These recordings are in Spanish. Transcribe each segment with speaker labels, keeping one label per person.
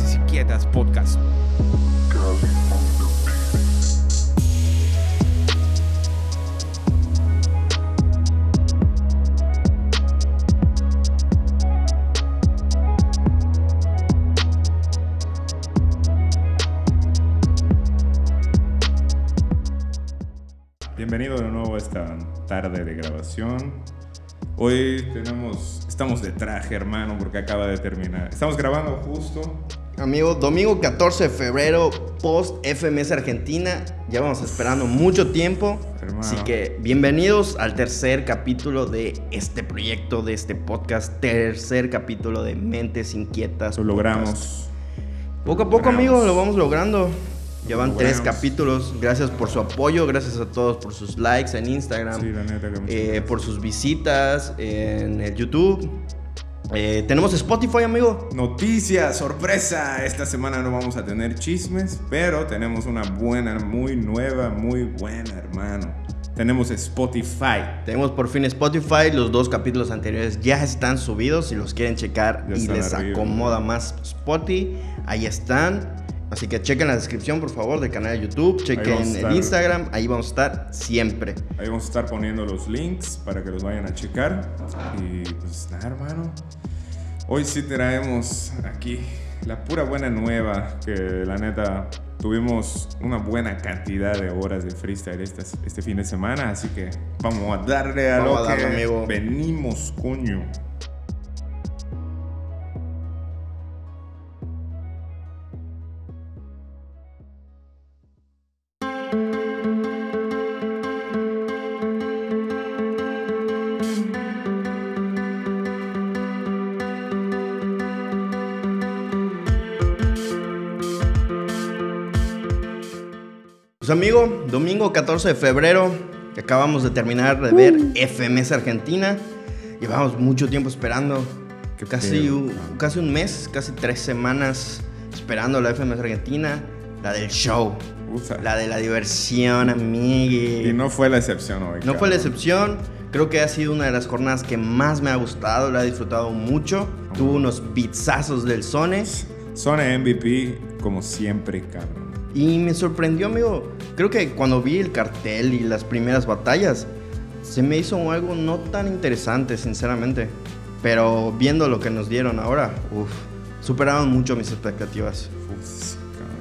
Speaker 1: Mentes Inquietas Podcast.
Speaker 2: Bienvenido de nuevo a esta tarde de grabación. Hoy tenemos, estamos de traje, hermano, porque acaba de terminar. Estamos grabando justo.
Speaker 3: Amigo, domingo 14 de febrero, post FMS Argentina. Ya vamos esperando mucho tiempo.
Speaker 2: Hermano.
Speaker 3: Así que bienvenidos al tercer capítulo de este proyecto, de este podcast. Tercer capítulo de Mentes Inquietas.
Speaker 2: Lo
Speaker 3: Podcast.
Speaker 2: logramos.
Speaker 3: Poco a poco,
Speaker 2: Logramos.
Speaker 3: amigo, lo vamos logrando. Llevan
Speaker 2: Lo
Speaker 3: tres capítulos. Gracias por su apoyo, gracias a todos por sus likes en Instagram.
Speaker 2: Sí, la neta que
Speaker 3: eh, por sus visitas en el YouTube. Eh, tenemos Spotify, amigo.
Speaker 2: Noticia, sorpresa. Esta semana no vamos a tener chismes, pero tenemos una buena, muy nueva, muy buena, hermano. Tenemos Spotify.
Speaker 3: Tenemos por fin Spotify. Los dos capítulos anteriores ya están subidos. Si los quieren checar
Speaker 2: Ya
Speaker 3: y les
Speaker 2: arriba.
Speaker 3: acomoda más Spotify, ahí están. Así que chequen la descripción, por favor, del canal de YouTube. Chequen
Speaker 2: estar.
Speaker 3: el Instagram. Ahí vamos a estar siempre.
Speaker 2: Ahí vamos a estar poniendo los links para que los vayan a checar. Y pues nada, hermano. Hoy sí traemos aquí la pura buena nueva. Que la neta tuvimos una buena cantidad de horas de freestyle estas- este fin de semana. Así que vamos a darle a
Speaker 3: Vamos
Speaker 2: lo
Speaker 3: a darle,
Speaker 2: que
Speaker 3: amigo.
Speaker 2: venimos, coño.
Speaker 3: Domingo 14 de febrero, que acabamos de terminar de ver
Speaker 2: Uh.
Speaker 3: FMS Argentina. Llevamos mucho tiempo esperando, casi, un, casi un mes, casi tres semanas esperando la FMS Argentina, la del show,
Speaker 2: Usa.
Speaker 3: la de la diversión, amigui.
Speaker 2: Y no fue la excepción hoy.
Speaker 3: No fue la excepción. Creo que ha sido una de las jornadas que más me ha gustado, la he disfrutado mucho. Tuvo unos beatsazos del Sone
Speaker 2: Zona MVP, como siempre, cabrón.
Speaker 3: Y me sorprendió, amigo. Creo que cuando vi el cartel y las primeras batallas, se me hizo algo no tan interesante, sinceramente. Pero viendo lo que nos dieron ahora, uff, superaron mucho mis expectativas.
Speaker 2: Uf,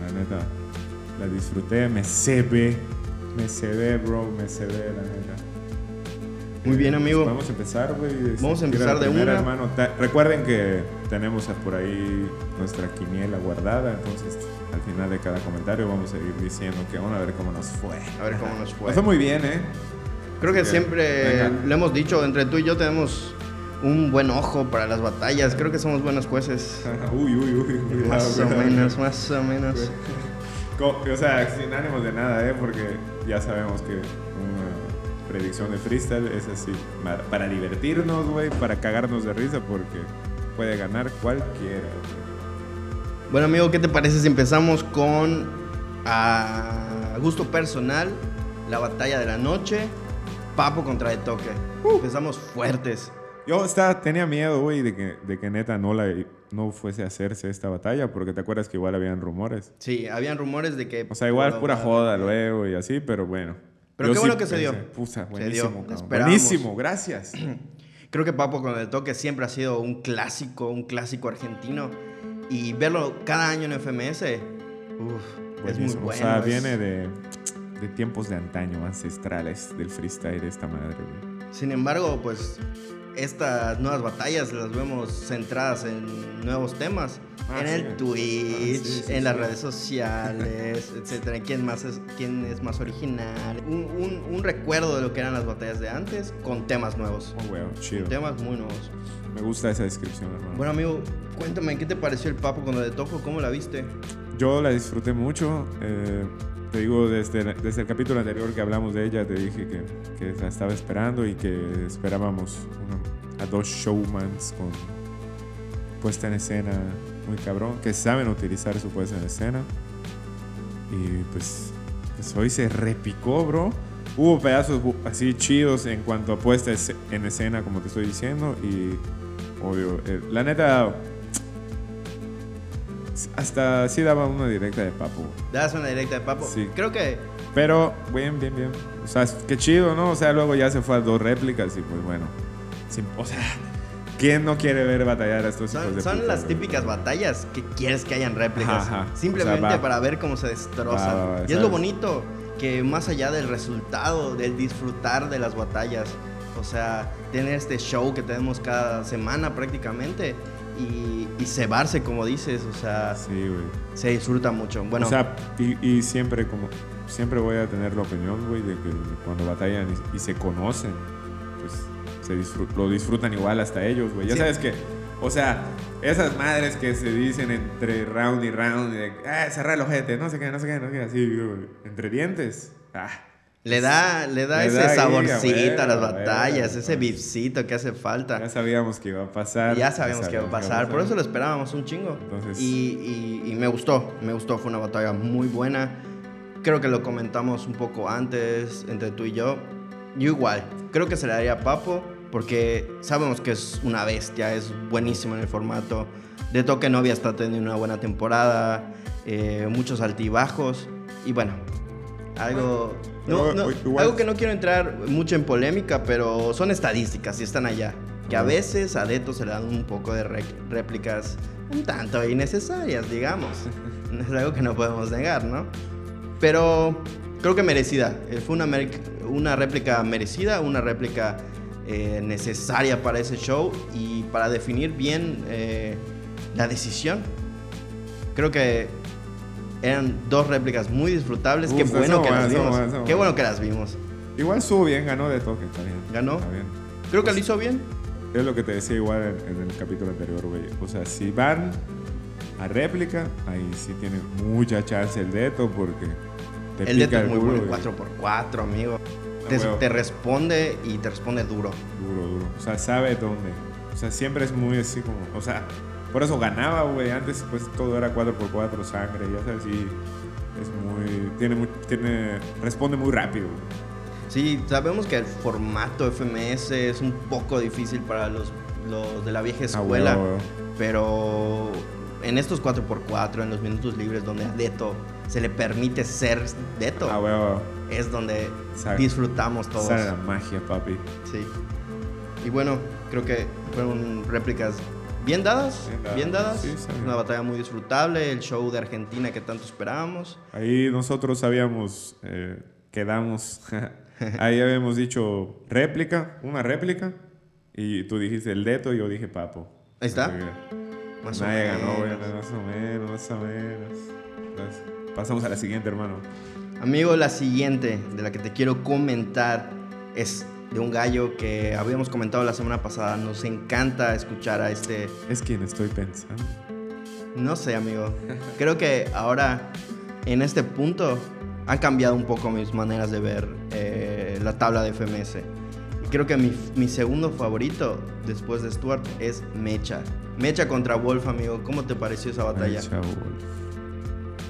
Speaker 2: la neta. La disfruté, me cebé. Me cebé, bro, me cebé, la neta.
Speaker 3: Muy bien, amigo.
Speaker 2: Vamos a empezar, güey.
Speaker 3: Vamos a empezar de
Speaker 2: primera,
Speaker 3: una.
Speaker 2: hermano. Recuerden que tenemos por ahí nuestra quiniela guardada, entonces al final de cada comentario vamos a ir diciendo que vamos a ver cómo nos fue.
Speaker 3: A ver cómo nos fue.
Speaker 2: Fue muy bien, ¿eh?
Speaker 3: Creo que siempre
Speaker 2: venga.
Speaker 3: lo hemos dicho, entre tú y yo tenemos un buen ojo para las batallas. Creo que somos buenos jueces.
Speaker 2: uy, uy, uy. cuidado,
Speaker 3: Más o
Speaker 2: cuidado.
Speaker 3: menos, más o menos.
Speaker 2: O sea, sin ánimos de nada, ¿eh? Porque ya sabemos que una predicción de freestyle es así, ma- para divertirnos, güey, para cagarnos de risa, porque puede ganar cualquiera. güey.
Speaker 3: Bueno, amigo, ¿qué te parece si empezamos con, a gusto personal, la batalla de la noche, Papo contra De Toque? Empezamos fuertes.
Speaker 2: Yo estaba, tenía miedo, güey, de que, de que neta no, la, no fuese a hacerse esta batalla, porque te acuerdas que igual habían rumores.
Speaker 3: Sí, habían rumores de que...
Speaker 2: O sea, igual pura joda luego y así, pero bueno.
Speaker 3: Pero qué
Speaker 2: sí
Speaker 3: bueno que se dio.
Speaker 2: Puta,
Speaker 3: Se
Speaker 2: buenísimo,
Speaker 3: dio,
Speaker 2: cabrón.
Speaker 3: esperábamos.
Speaker 2: Buenísimo, gracias.
Speaker 3: Creo que Papo con el toque siempre ha sido un clásico, un clásico argentino. Y verlo cada año en FMS, uf, es muy bueno.
Speaker 2: O sea, viene de, de tiempos de antaño, ancestrales del freestyle de esta madre, güey.
Speaker 3: Sin embargo, pues estas nuevas batallas las vemos centradas en nuevos temas.
Speaker 2: Ah,
Speaker 3: en
Speaker 2: sí.
Speaker 3: el Twitch,
Speaker 2: Ah, sí, sí,
Speaker 3: en las redes sociales, etcétera. ¿Quién, más es, ¿Quién es más original? Un, un- un recuerdo de lo que eran las batallas de antes con temas nuevos.
Speaker 2: Oh, weón, chido.
Speaker 3: Con temas muy nuevos.
Speaker 2: Me gusta esa descripción, hermano.
Speaker 3: Bueno, amigo, cuéntame, ¿qué te pareció el Papo cuando le toco? ¿Cómo la viste?
Speaker 2: Yo la disfruté mucho. eh, te digo, desde, desde el capítulo anterior que hablamos de ella, te dije que, que la estaba esperando y que esperábamos a dos showmans con puesta en escena muy cabrón, que saben utilizar su puesta en escena. Y pues, pues hoy se repicó, bro. Hubo pedazos así chidos en cuanto a puesta es- en escena, como te estoy diciendo. Y obvio, eh, la neta, Hasta sí daba una directa de papo.
Speaker 3: Das una directa de papo.
Speaker 2: Sí.
Speaker 3: Creo que
Speaker 2: Pero, bien, bien, bien. O sea, qué chido, ¿no? O sea, luego ya se fue a dos réplicas y pues bueno. sin- o sea, ¿quién no quiere ver batallar a estos hijos
Speaker 3: son,
Speaker 2: de
Speaker 3: son
Speaker 2: puta,
Speaker 3: las típicas batallas que quieres que hayan réplicas.
Speaker 2: Ajá, ajá.
Speaker 3: Simplemente
Speaker 2: O sea, va.
Speaker 3: para ver cómo se destrozan.
Speaker 2: Va, va, va,
Speaker 3: y es lo bonito que más allá del resultado, del disfrutar de las batallas, o sea, tener este show que tenemos cada semana prácticamente y, y cebarse, como dices, o sea,
Speaker 2: Sí, güey.
Speaker 3: se disfruta mucho. Bueno,
Speaker 2: O sea, y, y siempre como siempre voy a tener la opinión, güey, de que cuando batallan y, y se conocen, pues se disfrut- lo disfrutan igual hasta ellos, güey. Ya
Speaker 3: Sí.
Speaker 2: sabes que, o sea, esas madres que se dicen entre round y round, de, ah, cerrar el ojete, no sé qué, no sé qué, no sé qué, así, güey, entre dientes. Ah,
Speaker 3: le da, le da
Speaker 2: Le
Speaker 3: ese
Speaker 2: da ahí,
Speaker 3: saborcito a las batallas,
Speaker 2: güey.
Speaker 3: ese bifcito que hace falta.
Speaker 2: ya sabíamos que iba a pasar.
Speaker 3: Ya sabíamos que iba a pasar, por eso lo esperábamos un chingo.
Speaker 2: Entonces-
Speaker 3: Y, y- y me gustó, me gustó, fue una batalla muy buena. Creo que lo comentamos un poco antes entre tú y yo. Yo igual, creo que se le daría a Papo porque sabemos que es una bestia, es buenísimo en el formato. De Toque Novia está teniendo una buena temporada, eh, muchos altibajos y bueno, algo... No, no, algo que no quiero entrar mucho en polémica, pero son estadísticas y están allá. Que a
Speaker 2: Ujú.
Speaker 3: veces a Deto se le dan un poco de réplicas un tanto innecesarias, digamos. Es algo que no podemos negar, ¿no? Pero creo que merecida. Eh, Fue una, una réplica merecida, una réplica eh, necesaria para ese show y para definir bien eh, la decisión. Creo que eran dos réplicas muy disfrutables. Qué
Speaker 2: Uf,
Speaker 3: bueno
Speaker 2: eso
Speaker 3: que las
Speaker 2: bueno, eso
Speaker 3: vimos.
Speaker 2: bueno,
Speaker 3: Qué
Speaker 2: bueno.
Speaker 3: bueno que las vimos.
Speaker 2: Igual estuvo bien, ganó de toque, está bien.
Speaker 3: ¿Ganó?
Speaker 2: Está bien.
Speaker 3: Creo que lo hizo bien.
Speaker 2: Es lo que te decía igual en, en el capítulo anterior, güey. O sea, si van a réplica, ahí sí tiene mucha chance el Deto porque te
Speaker 3: El
Speaker 2: pica
Speaker 3: Deto es muy bueno
Speaker 2: güey.
Speaker 3: 4x4, amigo. Te, te responde y te responde duro.
Speaker 2: Duro, duro. O sea, sabe dónde. O sea, siempre es muy así como. O sea, por eso ganaba, güey. Antes, pues todo era 4x4, sangre, ya sabes, sí. Es muy. Tiene. muy- tiene responde muy rápido.
Speaker 3: Sí, sabemos que el formato FMS es un poco difícil para los, los de la vieja
Speaker 2: Ah,
Speaker 3: escuela,
Speaker 2: huevo, huevo.
Speaker 3: pero en estos 4x4, en los minutos libres donde a Deto se le permite ser Deto,
Speaker 2: Ah,
Speaker 3: es donde disfrutamos todos.
Speaker 2: Sale la magia, papi.
Speaker 3: Sí. Y bueno, creo que fueron réplicas bien dadas,
Speaker 2: Bien dadas,
Speaker 3: bien dadas.
Speaker 2: sí.
Speaker 3: Una batalla muy disfrutable, el show de Argentina que tanto esperábamos.
Speaker 2: Ahí nosotros habíamos, eh, quedamos, ahí habíamos dicho réplica, una réplica, y tú dijiste el Deto y yo dije Papo.
Speaker 3: Ahí está. Más o
Speaker 2: Nadie ganó,
Speaker 3: menos.
Speaker 2: más o menos, más o menos. Entonces, pasamos a la siguiente, hermano.
Speaker 3: Amigo, la siguiente de la que te quiero comentar es de un gallo que habíamos comentado la semana pasada. Nos encanta escuchar a este...
Speaker 2: Es quien estoy pensando.
Speaker 3: No sé, amigo. Creo que ahora, en este punto, han cambiado un poco mis maneras de ver eh, la tabla de FMS. Y creo que mi, mi segundo favorito, después de Stuart, es Mecha. Mecha contra Wolf, amigo. ¿Cómo te pareció esa batalla?
Speaker 2: Chavo, Wolf.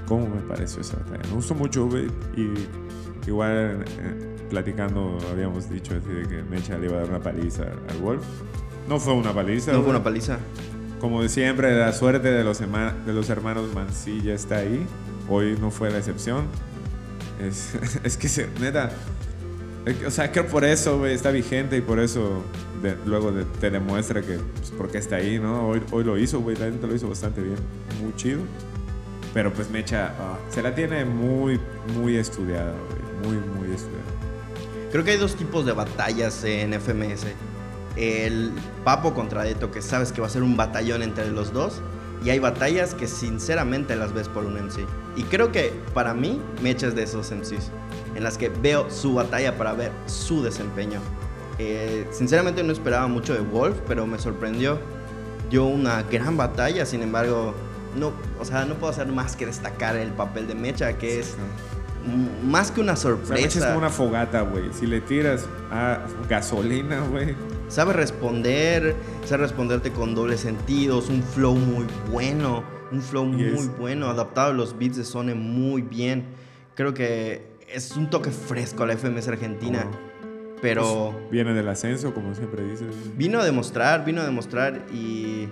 Speaker 2: ¿Cómo me pareció esa batalla? Me gustó mucho. Y igual eh, platicando habíamos dicho así de que Mecha le iba a dar una paliza al Wolf. No fue una paliza.
Speaker 3: ¿No fue una paliza?
Speaker 2: Como siempre, la suerte de los, herma- de los hermanos Mancilla está ahí. Hoy no fue la excepción. Es, es que, se, neta, o sea, que por eso, está vigente y por eso de- luego de- te demuestra que, pues, porque está ahí, ¿no? Hoy, hoy lo hizo, güey, la gente lo hizo bastante bien, muy chido. Pero pues Mecha ah, se la tiene muy, muy estudiada, güey, muy, muy estudiada.
Speaker 3: Creo que hay dos tipos de batallas en FMS. El Papo contra Deto, que sabes que va a ser un batallón entre los dos. Y hay batallas que sinceramente las ves por un MC. Y creo que para mí, Mecha es de esos MCs. En las que veo su batalla para ver su desempeño. Eh, sinceramente no esperaba mucho de Wolf, pero me sorprendió. Dio una gran batalla, sin embargo, no, o sea, no puedo hacer más que destacar el papel de Mecha, que es más que una
Speaker 2: O sea, es
Speaker 3: sorpresa.
Speaker 2: como una fogata, güey. Si le tiras a gasolina, güey.
Speaker 3: Sabe responder, sabe responderte con dobles sentidos, un flow muy bueno, un flow muy bueno, adaptado a los beats de Sone muy bien. Creo que es un toque fresco a la FMS Argentina,
Speaker 2: Oh.
Speaker 3: pero
Speaker 2: Viene del ascenso, como siempre dices.
Speaker 3: vino a demostrar, vino a demostrar y,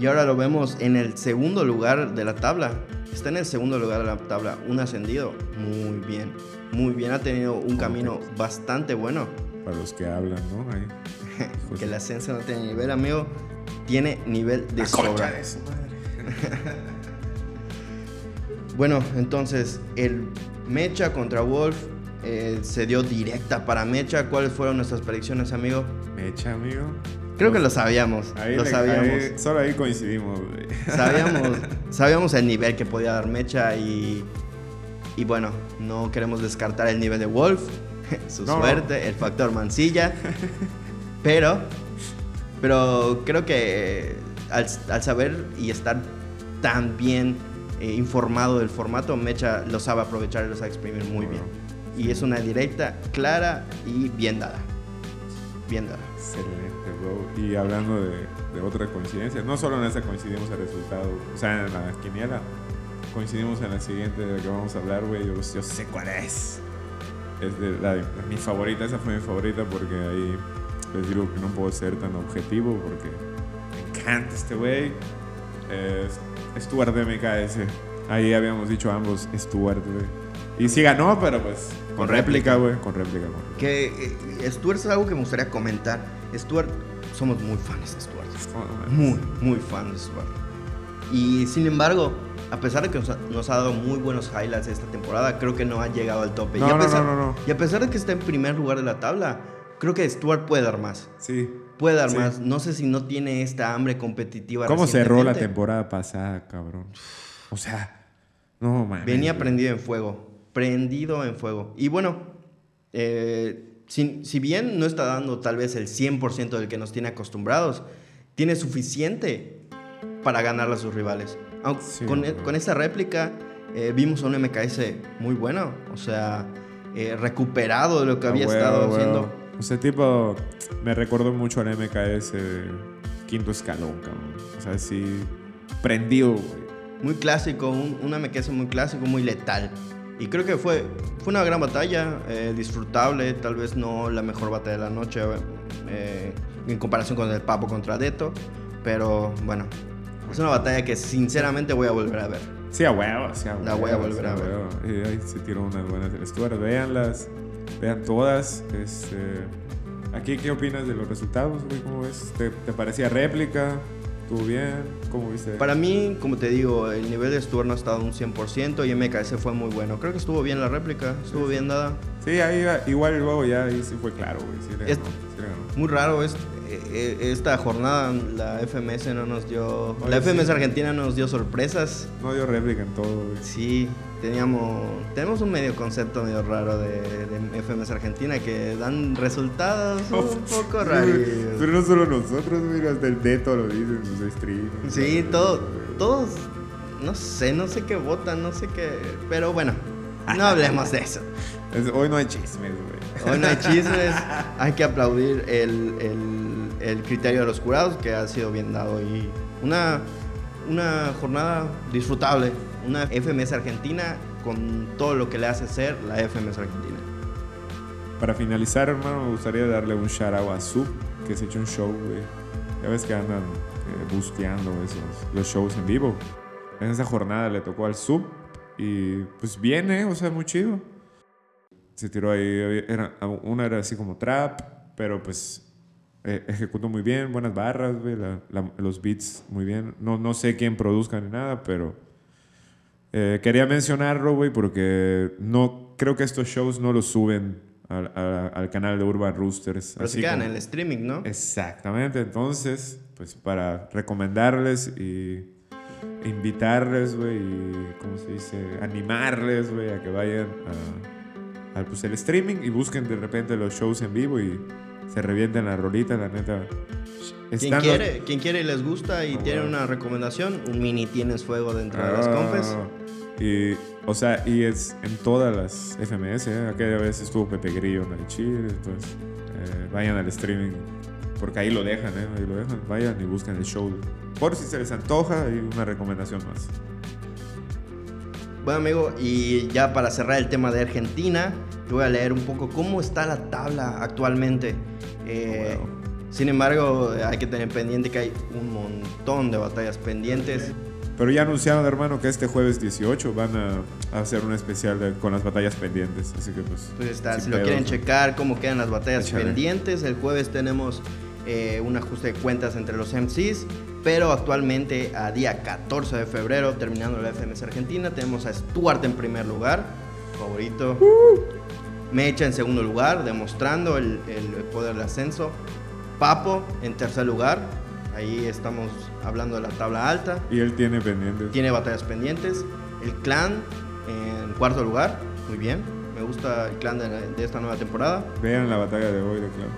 Speaker 3: Y ahora lo vemos en el segundo lugar de la tabla. Está en el segundo lugar de la tabla, un ascendido. Muy bien, muy bien. Ha tenido un camino bastante bueno.
Speaker 2: Para los que hablan, ¿no? Ahí.
Speaker 3: que el ascenso no tiene nivel, amigo. Tiene nivel de sobra.
Speaker 2: de su madre.
Speaker 3: Bueno, entonces el Mecha contra Wolf eh, se dio directa para Mecha. ¿Cuáles fueron nuestras predicciones, amigo?
Speaker 2: Mecha, amigo.
Speaker 3: Creo que lo sabíamos.
Speaker 2: Ahí
Speaker 3: lo
Speaker 2: le-
Speaker 3: sabíamos.
Speaker 2: ahí- solo ahí coincidimos, güey.
Speaker 3: Sabíamos, sabíamos el nivel que podía dar Mecha y, y bueno, no queremos descartar el nivel de Wolf, su
Speaker 2: No.
Speaker 3: suerte, el factor mancilla, pero, pero creo que al, al saber y estar tan bien eh, informado del formato, Mecha lo sabe aprovechar y lo sabe exprimir muy bien. Y es una directa clara y bien dada. Bien dada.
Speaker 2: Excelente, Y hablando de, de otra coincidencia, no solo en esta coincidimos el resultado, o sea, en la quiniela, coincidimos en la siguiente de la que vamos a hablar, güey. Yo, yo sé cuál es. Es de la de- mi favorita, esa fue mi favorita porque ahí les digo que no puedo ser tan objetivo porque me encanta este güey. Es Stuart de MKS. Ahí habíamos dicho ambos Stuart, güey. Y sí ganó, pero pues con, réplica, güey. Con réplica, réplica.
Speaker 3: Que eh, Stuart es algo que me gustaría comentar. Stuart, somos muy fans de Stuart. Muy, muy fans de Stuart. Y sin embargo, a pesar de que nos ha, nos ha dado muy buenos highlights esta temporada, creo que no ha llegado al tope.
Speaker 2: No,
Speaker 3: y, a
Speaker 2: no,
Speaker 3: pesar,
Speaker 2: no,
Speaker 3: y a pesar de que está en primer lugar de la tabla, creo que Stuart puede dar más.
Speaker 2: Sí.
Speaker 3: Puede dar
Speaker 2: Sí.
Speaker 3: más. No sé si no tiene esta hambre competitiva.
Speaker 2: ¿Cómo cerró la temporada pasada, cabrón? O sea, no mames.
Speaker 3: Venía prendido en fuego. Prendido en fuego. Y bueno, eh, si, si bien no está dando tal vez el 100% del que nos tiene acostumbrados, tiene suficiente para ganarle a sus rivales. Aunque
Speaker 2: Sí,
Speaker 3: con,
Speaker 2: güey.
Speaker 3: con esta réplica eh, vimos a un MKS muy bueno. O sea, eh, recuperado de lo que
Speaker 2: A
Speaker 3: había
Speaker 2: huevo,
Speaker 3: estado
Speaker 2: a huevo.
Speaker 3: haciendo.
Speaker 2: O sea, tipo, me recordó mucho al MKS quinto escalón, cabrón. O sea, sí, prendido, güey.
Speaker 3: Muy clásico, un, un MKS muy clásico, muy letal. Y creo que fue, fue una gran batalla, eh, disfrutable, tal vez no la mejor batalla de la noche eh, en comparación con el Papo contra Deto, pero bueno, es una batalla que sinceramente voy a volver a ver.
Speaker 2: Sí, a huevo, sí, a huevo.
Speaker 3: La voy a
Speaker 2: sí,
Speaker 3: volver a ver.
Speaker 2: huevo. Y ahí se tiró unas buenas del Stuart. Véanlas, vean todas. Este, aquí, ¿qué opinas de los resultados, güey? ¿Cómo ves? ¿Te, te parecía réplica? ¿Estuvo bien? ¿Cómo viste?
Speaker 3: Para mí, como te digo, el nivel de Stuart no ha estado un 100% y MKS fue muy bueno. Creo que estuvo bien la réplica, estuvo bien dada.
Speaker 2: Sí, ahí va- igual luego ya ahí sí fue claro, güey. Sí le
Speaker 3: Es-
Speaker 2: ganó, sí le ganó.
Speaker 3: Muy raro es, eh, eh, esta jornada, la FMS no nos dio...
Speaker 2: Oye,
Speaker 3: La FMS
Speaker 2: sí.
Speaker 3: Argentina no nos dio sorpresas.
Speaker 2: No dio réplica en todo, güey.
Speaker 3: Sí, teníamos, tenemos un medio concepto medio raro de, de FMS Argentina que dan resultados un poco raros.
Speaker 2: Pero no solo nosotros, güey, hasta el Deto lo dice en sus streams.
Speaker 3: Sí, todo, todos, no sé, no sé qué votan, no sé qué, pero bueno, no hablemos de eso.
Speaker 2: Es- hoy no hay chismes, güey.
Speaker 3: Hoy no hay chismes, hay que aplaudir el, el- el criterio de los jurados que ha sido bien dado y una, una jornada disfrutable, una FMS Argentina con todo lo que le hace ser la FMS Argentina.
Speaker 2: Para finalizar, hermano, me gustaría darle un shout out a Sub, que se echó un show, güey. Ya ves que andan eh, busteando esos, los shows en vivo. En esa jornada le tocó al Sub y pues viene, o sea, muy chido. Se tiró ahí, era, una era así como trap, pero pues eh, ejecutó muy bien, buenas barras, güey, los beats muy bien. No, no sé quién produzca ni nada, pero eh, quería mencionarlo, güey, porque no creo que estos shows no los suben al, al canal de Urban Roosters.
Speaker 3: Pero se
Speaker 2: así
Speaker 3: quedan
Speaker 2: como-
Speaker 3: en el streaming, ¿no?
Speaker 2: Exactamente, entonces, pues para recomendarles y invitarles, güey, y, ¿cómo se dice? Animarles, güey, a que vayan al pues, el streaming y busquen de repente los shows en vivo y se revienten la rolita, la neta.
Speaker 3: Quien
Speaker 2: Están los-
Speaker 3: quiere, quien quiere y les gusta y
Speaker 2: Ah,
Speaker 3: tiene una recomendación, un mini tienes fuego dentro de las
Speaker 2: Ah,
Speaker 3: compes.
Speaker 2: Y, o sea, y es en todas las FMS, ¿eh? Aquella vez estuvo Pepe Grillo en el Chile, entonces eh, vayan al streaming, porque ahí lo dejan, ¿eh? Ahí lo dejan, vayan y busquen el show. Por si se les antoja, y una recomendación más.
Speaker 3: Bueno, amigo, y ya para cerrar el tema de Argentina, te voy a leer un poco cómo está la tabla actualmente. Eh,
Speaker 2: Bueno.
Speaker 3: Sin embargo, hay que tener pendiente que hay un montón de batallas pendientes.
Speaker 2: Pero ya anunciaron, hermano, que este jueves 18 van a, a hacer un especial de- con las batallas pendientes. Así que pues.
Speaker 3: Pues está, si lo quieren
Speaker 2: ¿no?
Speaker 3: checar cómo quedan las batallas
Speaker 2: Échale.
Speaker 3: pendientes, el jueves tenemos eh, un ajuste de cuentas entre los MCs, pero actualmente a día 14 de febrero, terminando la FMS Argentina, tenemos a Stuart en primer lugar, favorito. Mecha en segundo lugar, demostrando el, el poder del ascenso. Papo en tercer lugar, ahí estamos hablando de la tabla alta.
Speaker 2: Y él tiene pendientes.
Speaker 3: Tiene batallas pendientes. El clan en cuarto lugar. Muy bien. Me gusta el clan de, esta nueva temporada.
Speaker 2: Vean la batalla de hoy de Clown.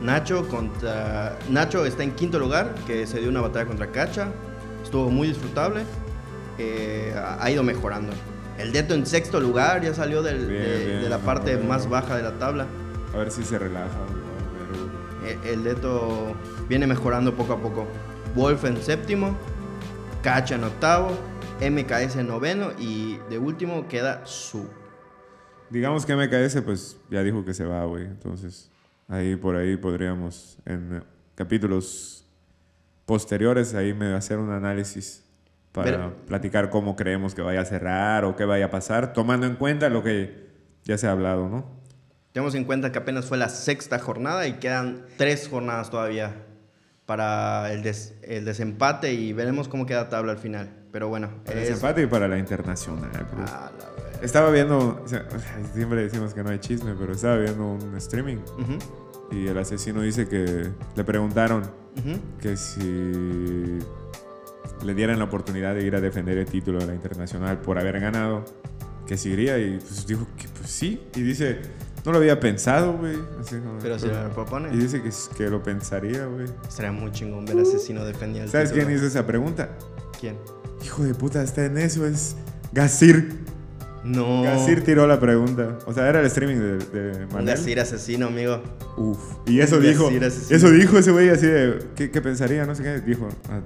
Speaker 3: Nacho contra. Nacho está en quinto lugar, que se dio una batalla contra Cacha. Estuvo muy disfrutable. Eh, ha ido mejorando. El Deto en sexto lugar ya salió del-
Speaker 2: Bien,
Speaker 3: de,
Speaker 2: bien,
Speaker 3: de la parte más baja de la tabla.
Speaker 2: A ver si se relaja.
Speaker 3: Eh, El Deto viene mejorando poco a poco. Wolf en séptimo, Cacha en octavo, MKS en noveno y de último queda Su.
Speaker 2: digamos que MKS pues ya dijo que se va, güey. Entonces ahí por ahí podríamos en eh, capítulos posteriores ahí me hacer un análisis para
Speaker 3: Pero-
Speaker 2: platicar cómo creemos que vaya a cerrar o qué vaya a pasar, tomando en cuenta lo que ya se ha hablado, ¿no?
Speaker 3: Tenemos en cuenta que apenas fue la sexta jornada y quedan tres jornadas todavía para el, des- el desempate y veremos cómo queda la tabla al final. Pero bueno,
Speaker 2: Para el
Speaker 3: es-
Speaker 2: desempate y para la internacional. pues.
Speaker 3: Ah, la.
Speaker 2: Estaba viendo, o sea, siempre decimos que no hay chisme, pero estaba viendo un streaming
Speaker 3: Ujú,
Speaker 2: y el asesino dice que le preguntaron
Speaker 3: ujú.
Speaker 2: que si le dieran la oportunidad de ir a defender el título de la internacional por haber ganado, que si iría y pues dijo que pues sí. Y dice, no lo había pensado, güey.
Speaker 3: Pero si lo propone,
Speaker 2: Y dice que, que lo pensaría, güey.
Speaker 3: estaría muy chingón ver Asesino defender el
Speaker 2: ¿Sabes
Speaker 3: título.
Speaker 2: quién hizo esa pregunta?
Speaker 3: ¿Quién?
Speaker 2: Hijo de puta, está en eso, es Gasir.
Speaker 3: No.
Speaker 2: Gasir tiró la pregunta. O sea, era el streaming de, de Manel.
Speaker 3: Gasir asesino, amigo.
Speaker 2: Uf. Y eso dijo.
Speaker 3: Asesino.
Speaker 2: Eso dijo ese güey así de. ¿qué, qué pensaría? No sé qué. Dijo. ah,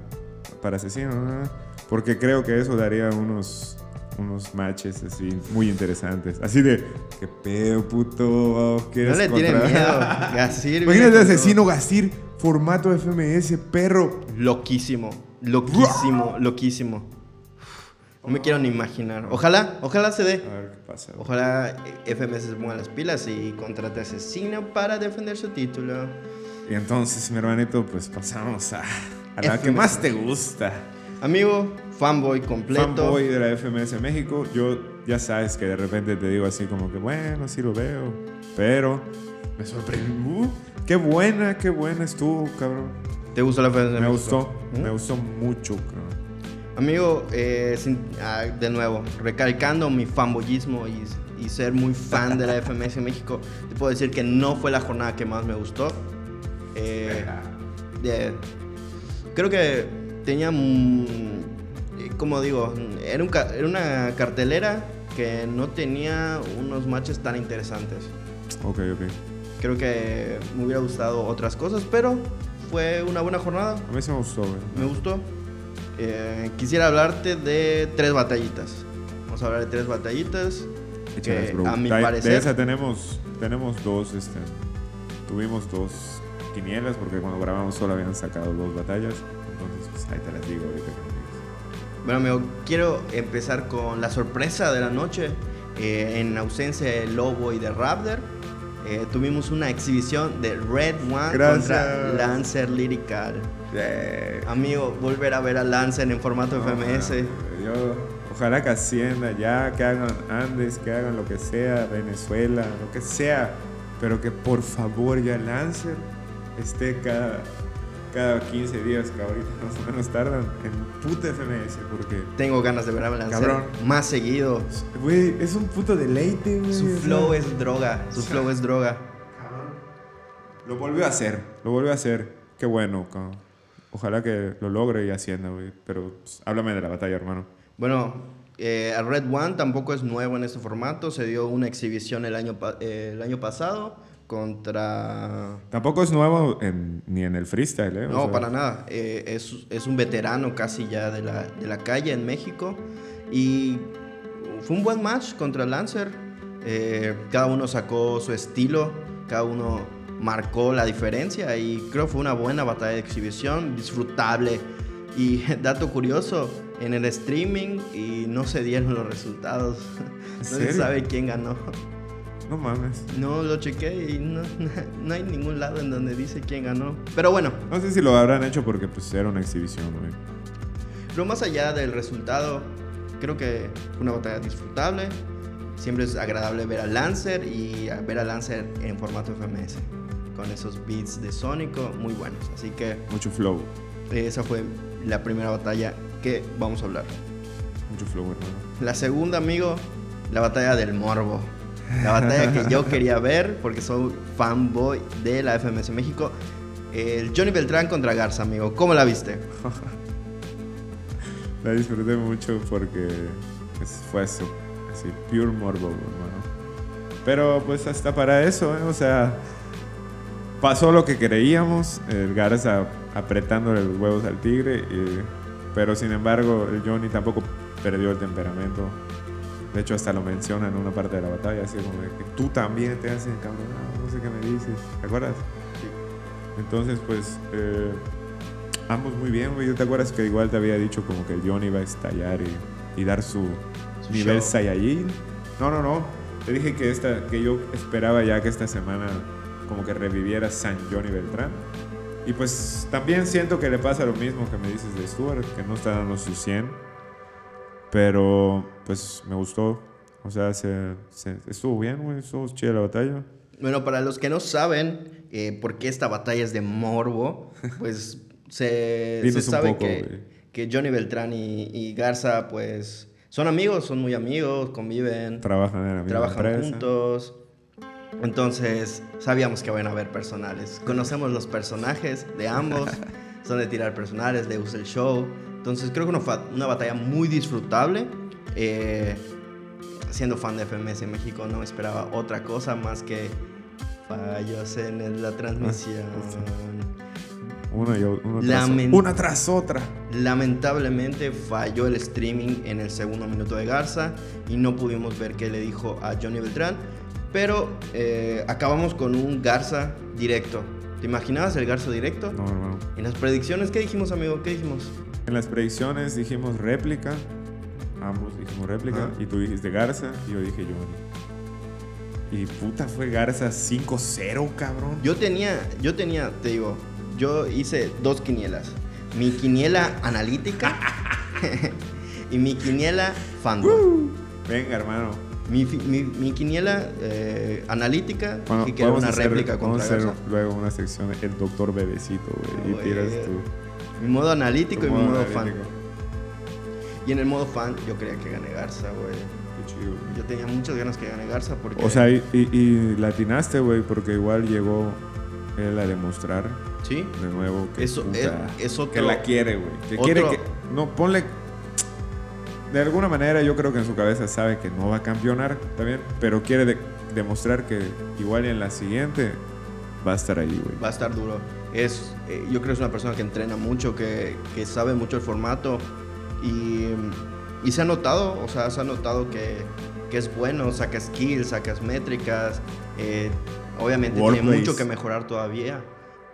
Speaker 2: para asesino. ah, Porque creo que eso daría unos. Unos matches así muy interesantes. Así de. ¿Qué pedo, puto?
Speaker 3: No
Speaker 2: ¿Quieres
Speaker 3: le tiene
Speaker 2: contra-
Speaker 3: miedo. Gasir.
Speaker 2: Imagínate asesino Gasir. Formato FMS, perro.
Speaker 3: Loquísimo. Loquísimo. Loquísimo. No me quiero ni imaginar. Ojalá, ojalá se dé.
Speaker 2: A ver qué pasa. güey.
Speaker 3: Ojalá FMS se ponga las pilas y contrate a Asesino para defender su título.
Speaker 2: Y entonces, mi hermanito, pues pasamos a, a la que más te gusta.
Speaker 3: Amigo, fanboy completo.
Speaker 2: fanboy de la FMS México, yo ya sabes que de repente te digo así como que bueno, sí lo veo, pero me sorprendió. Uh, qué buena, qué buena estuvo, cabrón.
Speaker 3: ¿Te gustó la FMS?
Speaker 2: Me gustó,
Speaker 3: ¿Mm?
Speaker 2: me gustó mucho, cabrón.
Speaker 3: Amigo, eh, sin- ah, de nuevo, recalcando mi fanboyismo y, y ser muy fan de la FMS México, te puedo decir que no fue la jornada que más me gustó. Eh, creo que tenía, eh, como digo, era, un era una cartelera que no tenía unos matches tan interesantes.
Speaker 2: Ok, ok.
Speaker 3: Creo que me hubiera gustado otras cosas, pero fue una buena jornada.
Speaker 2: A mí sí me gustó, güey.
Speaker 3: Me gustó. Eh, quisiera hablarte de tres batallitas. Vamos a hablar de tres batallitas.
Speaker 2: Bro.
Speaker 3: a mi
Speaker 2: De-
Speaker 3: parecer-
Speaker 2: De esa tenemos, tenemos dos, este, tuvimos dos quinielas porque cuando grabamos solo habían sacado dos batallas. Entonces, pues ahí te las digo ahorita.
Speaker 3: Bueno, amigo, quiero empezar con la sorpresa de la noche. Eh, en ausencia de Lobo y de Raptor, eh, tuvimos una exhibición de Red One
Speaker 2: Gracias.
Speaker 3: contra Lancer Lyrical.
Speaker 2: Eh,
Speaker 3: Amigo, volver a ver a Lancer en formato
Speaker 2: No,
Speaker 3: FMS.
Speaker 2: no, yo, ojalá que ascienda ya, que hagan Andes, que hagan lo que sea, Venezuela, lo que sea, pero que por favor ya Lancer esté cada, cada 15 días, que ahorita más o menos tardan, en puta FMS, porque,
Speaker 3: Tengo ganas de ver a
Speaker 2: Cabrón.
Speaker 3: más seguido.
Speaker 2: güey, es un puto deleite, güey.
Speaker 3: Su
Speaker 2: o sea,
Speaker 3: flow es droga. Su flow es droga.
Speaker 2: Lo volvió a hacer, lo volvió a hacer, qué bueno, cabrón. Ojalá que lo logre y ascienda, güey, pero pues, háblame de la batalla, hermano.
Speaker 3: Bueno, eh, Red One tampoco es nuevo en este formato. Se dio una exhibición el año, eh, el año pasado contra...
Speaker 2: Tampoco es nuevo en- ni en el freestyle, ¿eh? O
Speaker 3: No,
Speaker 2: sea,
Speaker 3: para nada. Eh, es, es un veterano casi ya de la, de la calle en México. Y fue un buen match contra Lancer. Eh, cada uno sacó su estilo. Cada uno marcó la diferencia y creo que fue una buena batalla de exhibición, disfrutable. Y dato curioso, en el streaming y no se dieron los resultados. No se sabe quién ganó.
Speaker 2: No mames.
Speaker 3: No lo chequé y no, no hay ningún lado en donde dice quién ganó. Pero bueno,
Speaker 2: No sé si lo habrán hecho porque pues era una exhibición, güey.
Speaker 3: pero más allá del resultado, creo que fue una batalla disfrutable. Siempre es agradable ver a Lancer y ver a Lancer en formato FMS. Con esos beats de Sónico muy buenos. Así que
Speaker 2: Mucho flow.
Speaker 3: esa fue la primera batalla que vamos a hablar.
Speaker 2: Mucho flow, hermano.
Speaker 3: La segunda, amigo, la batalla del morbo. La batalla que yo quería ver porque soy fanboy de la FMS México. El Johnny Beltrán contra Garza, amigo. ¿Cómo la viste?
Speaker 2: La disfruté mucho porque fue eso. Así, pure morbo, hermano. Pero pues hasta para eso, ¿eh? O sea, pasó lo que creíamos. El Garza apretándole los huevos al tigre. y- pero sin embargo, el Johnny tampoco perdió el temperamento. De hecho, hasta lo menciona en una parte de la batalla, así como de que tú también te haces encabronado, no sé qué me dices. ¿Te acuerdas? Entonces, pues, eh, ambos muy bien, güey. ¿Yo te acuerdas que igual te había dicho como que Johnny iba a estallar y, y dar su,
Speaker 3: Su
Speaker 2: nivel
Speaker 3: show.
Speaker 2: Saiyajin? No, no, no. Te dije que, esta, que yo esperaba ya que esta semana como que reviviera San Johnny Beltrán. Y pues también siento que le pasa lo mismo que me dices de Stuart, que no está dando su 100. Pero pues me gustó. O sea, se, se- estuvo bien, güey. Estuvo chida la batalla.
Speaker 3: Bueno, para los que no saben eh, por qué esta batalla es de morbo, pues se, se sabe
Speaker 2: poco,
Speaker 3: que, que Johnny Beltrán y, y Garza, pues son amigos, son muy amigos, conviven,
Speaker 2: Trabajan en la
Speaker 3: trabajan
Speaker 2: empresa.
Speaker 3: juntos. Entonces, sabíamos que van a haber personales. Conocemos los personajes de ambos, son de tirar personales, de usar el show. Entonces, creo que una, una batalla muy disfrutable. Eh, siendo fan de FMS en México, no esperaba otra cosa más que fallos en la transmisión.
Speaker 2: Una, y o- una, tras,
Speaker 3: Lament-
Speaker 2: una tras otra.
Speaker 3: Lamentablemente falló el streaming en el segundo minuto de Garza y no pudimos ver qué le dijo a Johnny Beltrán. Pero eh, acabamos con un Garza directo. ¿Te imaginabas el Garza directo?
Speaker 2: No, hermano.
Speaker 3: En las predicciones, ¿qué dijimos, amigo? ¿Qué dijimos?
Speaker 2: En las predicciones dijimos réplica. Ambos dijimos réplica.
Speaker 3: Ajá.
Speaker 2: Y tú dijiste Garza y yo dije Johnny. Y puta fue Garza 5-0, cabrón.
Speaker 3: Yo tenía, yo tenía, te digo, yo hice dos quinielas. Mi quiniela analítica y mi quiniela fandom.
Speaker 2: Venga, hermano.
Speaker 3: Mi, mi- mi quiniela eh, analítica
Speaker 2: Bueno,
Speaker 3: dije que era una
Speaker 2: hacer-
Speaker 3: réplica
Speaker 2: vamos
Speaker 3: contra
Speaker 2: a hacer
Speaker 3: Garza.
Speaker 2: luego una sección El Doctor Bebecito, güey.
Speaker 3: Güey.
Speaker 2: Y tiras tú.
Speaker 3: Mi modo analítico
Speaker 2: tu
Speaker 3: y mi modo fan. Y en el modo fan yo quería que gane Garza, güey.
Speaker 2: Chido.
Speaker 3: Yo tenía muchas ganas que gane Garza porque...
Speaker 2: O sea, y, y, y latinaste, güey, porque igual llegó él a demostrar
Speaker 3: sí,
Speaker 2: de nuevo que,
Speaker 3: Eso es- es otro-
Speaker 2: que la quiere, güey. Que
Speaker 3: otro-
Speaker 2: quiere que. No, ponle. De alguna manera, yo creo que en su cabeza sabe que no va a campeonar, ¿está bien? Pero quiere de- demostrar que igual en la siguiente va a estar ahí, güey.
Speaker 3: va a estar duro. Es, eh, yo creo que es una persona que entrena mucho, que, que sabe mucho el formato y, y se ha notado, o sea, se ha notado que, que es bueno, saca skills, sacas métricas, eh, obviamente tiene mucho que mejorar todavía,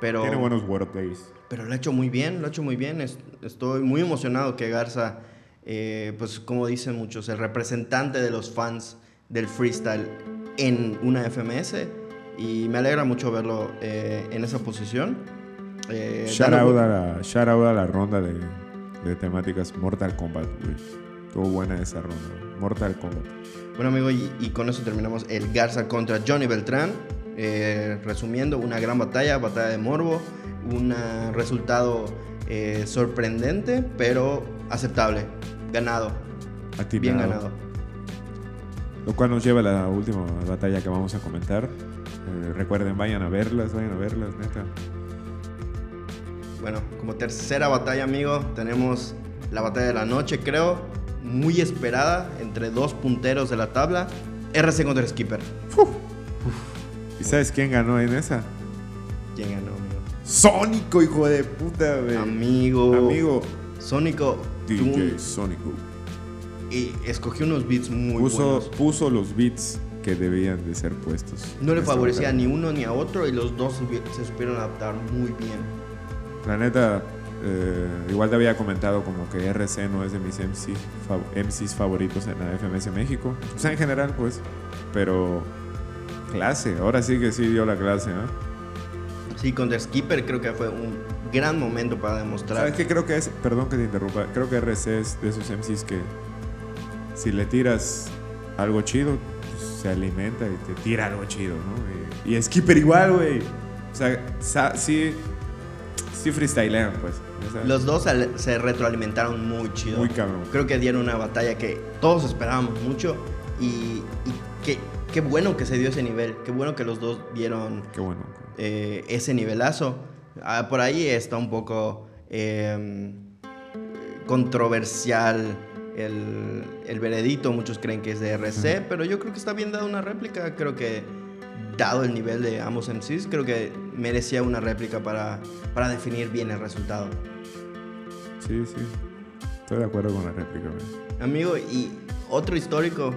Speaker 3: pero,
Speaker 2: Tiene buenos wordplays.
Speaker 3: pero lo ha hecho muy bien, lo ha hecho muy bien. Es- estoy muy emocionado que Garza, eh, pues como dicen muchos, el representante de los fans del freestyle en una FMS y me alegra mucho verlo eh, en esa posición. Eh,
Speaker 2: Shout out, a la, shout out a la ronda de, de temáticas Mortal Kombat, güey. Estuvo buena esa ronda. Mortal Kombat.
Speaker 3: Bueno, amigo, y, y con eso terminamos el Garza contra Johnny Beltrán. Eh, resumiendo, una gran batalla, batalla de morbo, un resultado eh, sorprendente, pero aceptable. Ganado,
Speaker 2: Atinado.
Speaker 3: bien ganado.
Speaker 2: Lo cual nos lleva a la última batalla que vamos a comentar. Eh, recuerden, vayan a verlas, vayan a verlas, neta.
Speaker 3: Bueno, como tercera batalla, amigo, tenemos la batalla de la noche, creo, muy esperada entre dos punteros de la tabla. RC contra Skipper.
Speaker 2: ¿Y sabes quién ganó en esa?
Speaker 3: ¿Quién ganó, amigo?
Speaker 2: Sónico, hijo de puta, güey.
Speaker 3: Amigo.
Speaker 2: Amigo,
Speaker 3: Sónico.
Speaker 2: DJ Sónico.
Speaker 3: y escogió unos beats muy
Speaker 2: Puso,
Speaker 3: buenos.
Speaker 2: puso los beats que debían de ser puestos.
Speaker 3: No le favorecía ni uno ni a otro y los dos se supieron adaptar muy bien.
Speaker 2: La neta, eh, igual te había comentado como que RC no es de mis MC fav- MCs favoritos en la FMS México. O sea, en general, pues. Pero clase, ahora sí que sí dio la clase, ¿no?
Speaker 3: Sí, contra Skipper creo que fue un gran momento para demostrar.
Speaker 2: ¿Sabes qué? Creo que es, perdón que te interrumpa, creo que RC es de esos MCs que si le tiras algo chido, se alimenta y te tira algo chido, ¿no? Y, y Skipper igual, güey. O sea, sa- sí, sí freestylean, pues.
Speaker 3: Los dos al- se retroalimentaron muy chido.
Speaker 2: Muy cabrón.
Speaker 3: Creo que dieron una batalla que todos esperábamos mucho y, y qué, qué bueno que se dio ese nivel. Qué bueno que los dos dieron
Speaker 2: Qué bueno.
Speaker 3: eh, ese nivelazo. Ah, por ahí está un poco eh, controversial el, el veredicto. Muchos creen que es de RC, pero yo creo que está bien dado una réplica. Creo que, dado el nivel de ambos MCs, creo que merecía una réplica para, para definir bien el resultado.
Speaker 2: Sí, sí. Estoy de acuerdo con la réplica, güey.
Speaker 3: Amigo, y otro histórico.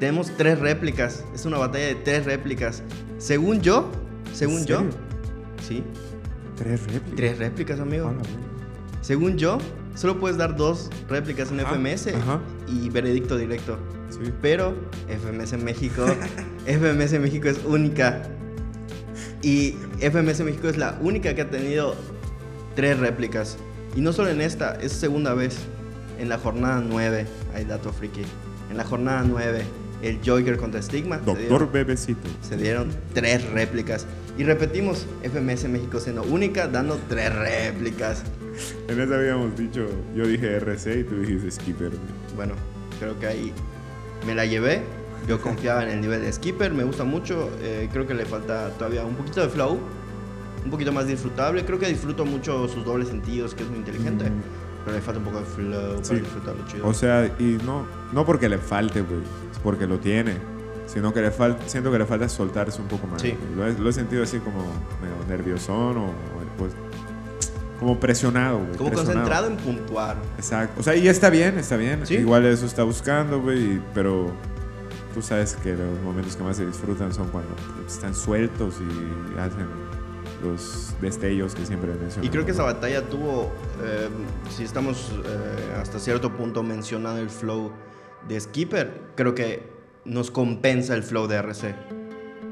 Speaker 3: Tenemos tres réplicas. Es una batalla de tres réplicas. Según yo, según
Speaker 2: ¿En
Speaker 3: yo, sí,
Speaker 2: Tres réplicas.
Speaker 3: tres réplicas, amigo.
Speaker 2: Hola, güey.
Speaker 3: Según yo, solo puedes dar dos réplicas en
Speaker 2: Ajá,
Speaker 3: FMS
Speaker 2: ajá.
Speaker 3: y veredicto directo.
Speaker 2: Sí.
Speaker 3: Pero FMS México, FMS México es única. Y FMS México es la única que ha tenido tres réplicas. Y no solo en esta, es segunda vez. En la jornada 9, hay dato friki. En la jornada 9, el Joker contra Stigma. se
Speaker 2: Doctor
Speaker 3: dieron-
Speaker 2: Bebecito.
Speaker 3: se dieron tres réplicas. Y repetimos, FMS México siendo única, dando tres réplicas.
Speaker 2: En esa habíamos dicho, yo dije RC y tú dijiste Skipper.
Speaker 3: Bueno, creo que ahí me la llevé. Yo confiaba en el nivel de Skipper, me gusta mucho. eh, creo que le falta todavía un poquito de flow, un poquito más disfrutable. Creo que disfruto mucho sus dobles sentidos, que es muy inteligente.
Speaker 2: Mm.
Speaker 3: Pero le falta un poco de flow
Speaker 2: Sí.
Speaker 3: para disfrutarlo chido.
Speaker 2: O sea, y no, no porque le falte, güey, es porque lo tiene. Sino que le falta, siento que le falta soltarse un poco más.
Speaker 3: Sí.
Speaker 2: Lo, he, lo he sentido así como medio nerviosón o, o, pues como presionado, güey.
Speaker 3: Como
Speaker 2: presionado.
Speaker 3: concentrado en puntuar.
Speaker 2: Exacto. O sea, y está bien, está bien.
Speaker 3: Sí.
Speaker 2: Igual eso está buscando, güey, pero tú sabes que los momentos que más se disfrutan son cuando están sueltos y hacen los destellos que siempre mencionamos.
Speaker 3: Y creo que esa batalla tuvo, eh, si estamos eh, hasta cierto punto mencionando el flow de Skipper, creo que nos compensa el flow de RC.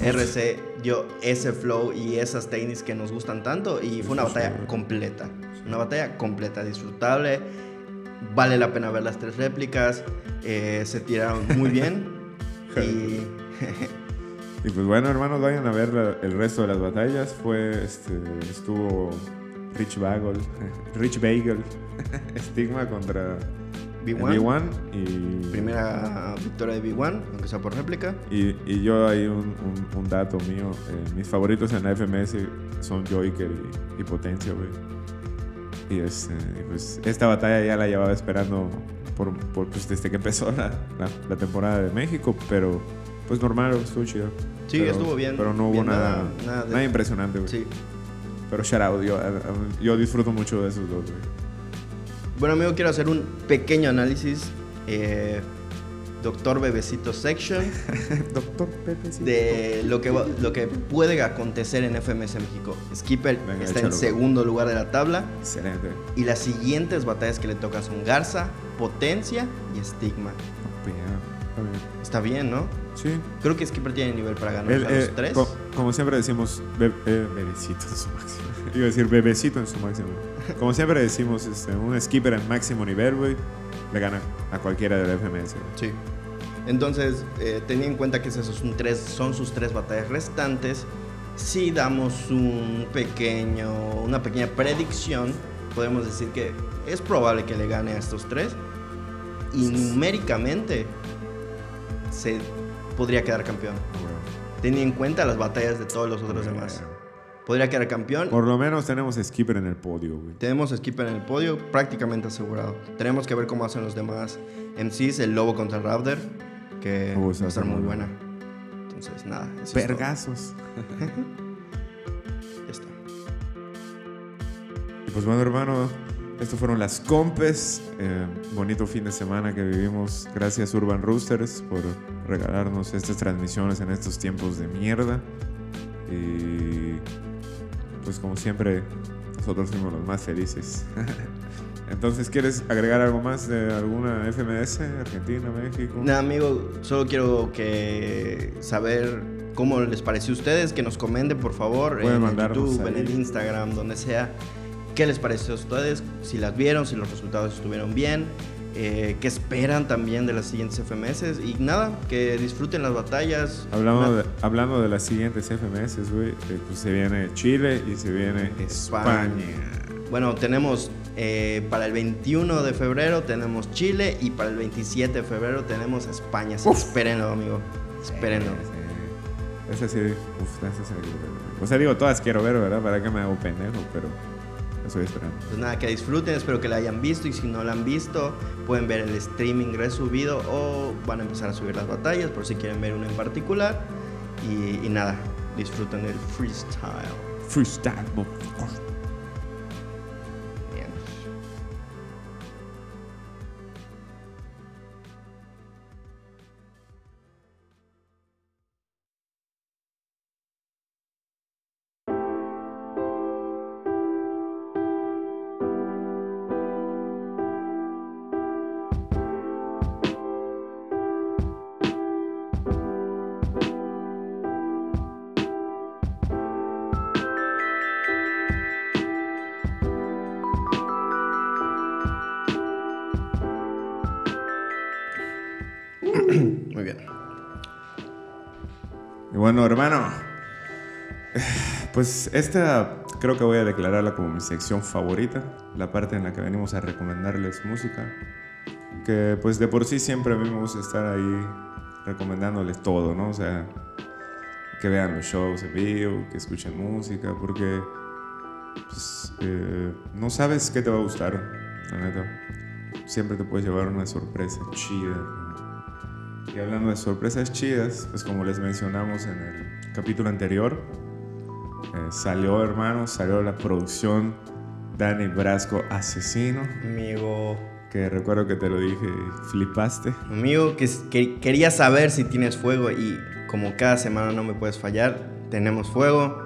Speaker 3: RC dio ese flow y esas técnicas que nos gustan tanto y fue una batalla completa. Una batalla completa, disfrutable. Vale la pena ver las tres réplicas. eh, se tiraron muy bien. y
Speaker 2: Y pues bueno, hermanos, vayan a ver la- el resto de las batallas. Fue, este, estuvo Rich Bagel, Rich Bagel, Stigma contra
Speaker 3: B1.
Speaker 2: B1 y,
Speaker 3: primera victoria de B1, aunque sea por réplica.
Speaker 2: y, y yo ahí un, un- un dato mío. eh, mis favoritos en la FMS son Joiker y, y Potencia, güey. Y este, y pues esta batalla ya la llevaba esperando por, por, pues, desde que empezó la, la- la temporada de México, pero pues normal, estuvo chido.
Speaker 3: Sí,
Speaker 2: Pero-
Speaker 3: estuvo bien.
Speaker 2: Pero no hubo nada,
Speaker 3: nada- nada
Speaker 2: nada,
Speaker 3: de-
Speaker 2: impresionante, güey.
Speaker 3: Sí.
Speaker 2: Pero shout out, yo, yo disfruto mucho de esos dos, güey.
Speaker 3: Bueno, amigo, quiero hacer un pequeño análisis. eh, Doctor Bebecito Section.
Speaker 2: Doctor sí.
Speaker 3: de lo que, va- lo que puede acontecer en FMS México. Skipper
Speaker 2: Venga,
Speaker 3: está en segundo lugar de la tabla.
Speaker 2: Excelente.
Speaker 3: Y las siguientes batallas que le tocan son Garza, Potencia y Stigma.
Speaker 2: Bien, está bien.
Speaker 3: Está bien, ¿no?
Speaker 2: Sí.
Speaker 3: Creo que Skipper tiene nivel para ganar
Speaker 2: Él,
Speaker 3: a los
Speaker 2: eh,
Speaker 3: tres.
Speaker 2: co- como siempre decimos, be- eh, bebecito en su máximo. Iba a decir bebecito en su máximo. Como siempre decimos, este, un skipper en máximo nivel, güey, le gana a cualquiera del FMS.
Speaker 3: Sí. Entonces, eh, teniendo en cuenta que esas son, tres, son sus tres batallas restantes, si damos un pequeño, una pequeña predicción, podemos decir que es probable que le gane a estos tres. Y numéricamente se podría quedar campeón.
Speaker 2: Güey.
Speaker 3: Teniendo en cuenta las batallas de todos los otros demás. Podría quedar campeón.
Speaker 2: Por lo menos tenemos skipper en el podio, güey.
Speaker 3: Tenemos a Skipper en el podio prácticamente asegurado. Tenemos que ver cómo hacen los demás MCs, el Lobo contra Raptor, que va a estar muy buena. Entonces, nada.
Speaker 2: Vergazos.
Speaker 3: Ya está.
Speaker 2: Y pues bueno, hermano, estos fueron las compes. Eh, bonito fin de semana que vivimos. Gracias Urban Roosters por regalarnos estas transmisiones en estos tiempos de mierda. Y pues como siempre, nosotros fuimos los más felices. Entonces, ¿quieres agregar algo más de alguna FMS, Argentina, México?
Speaker 3: Nada, amigo, solo quiero que saber cómo les pareció a ustedes, que nos comenten, por favor,
Speaker 2: Pueden
Speaker 3: en el YouTube, en
Speaker 2: ahí.
Speaker 3: el Instagram, donde sea. ¿Qué les pareció a ustedes? Si las vieron, si los resultados estuvieron bien, eh, qué esperan también de las siguientes FMS. Y nada, que disfruten las batallas.
Speaker 2: Hablando de, hablando de las siguientes FMS, güey, eh, pues se viene Chile y se viene España.
Speaker 3: Bueno, tenemos eh, para el 21 de febrero tenemos Chile y para el 27 de febrero tenemos España. Que Espérenlo, amigo. Espérenlo.
Speaker 2: Sí. Esa sí, uf, esa sí quiero ver. O sea, digo, todas quiero ver, ¿verdad? ¿Para que me hago pendejo? Pero estoy esperando.
Speaker 3: Pues nada, que disfruten, espero que la hayan visto y si no la han visto, pueden ver el streaming resubido o van a empezar a subir las batallas por si quieren ver una en particular. Y, y nada, disfruten el freestyle.
Speaker 2: Freestyle, bueno, hermano, pues esta creo que voy a declararla como mi sección favorita, la parte en la que venimos a recomendarles música, que pues de por sí siempre a mí me gusta estar ahí recomendándoles todo, ¿no? O sea, que vean los shows en vivo, que escuchen música, porque pues, eh, no sabes qué te va a gustar, la neta. Siempre te puedes llevar una sorpresa chida. Y hablando de sorpresas chidas, pues como les mencionamos en el capítulo anterior, eh, salió, hermano, salió la producción Dani Brasco Asesino,
Speaker 3: Amigo,
Speaker 2: que recuerdo que te lo dije flipaste.
Speaker 3: amigo, que, que quería saber si tienes fuego y como cada semana no me puedes fallar, tenemos fuego.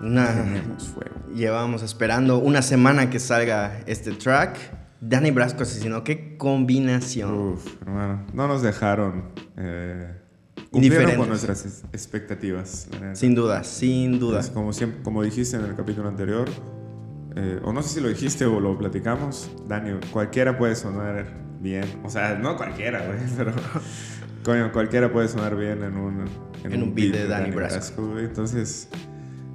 Speaker 3: Nada.
Speaker 2: Tenemos fuego.
Speaker 3: Llevamos esperando una semana que salga este track. Dani Brasco asesino, qué combinación.
Speaker 2: Uf, hermano, no nos dejaron. Eh,
Speaker 3: Indiferentes.
Speaker 2: con nuestras es- expectativas.
Speaker 3: Sin duda, sin duda.
Speaker 2: Pues, como, siempre, como dijiste en el capítulo anterior, eh, o no sé si lo dijiste o lo platicamos, Dani, cualquiera puede sonar bien. O sea, no cualquiera, güey, pero coño, cualquiera puede sonar bien en un,
Speaker 3: En un beat de Dani Brasco.
Speaker 2: güey. Entonces,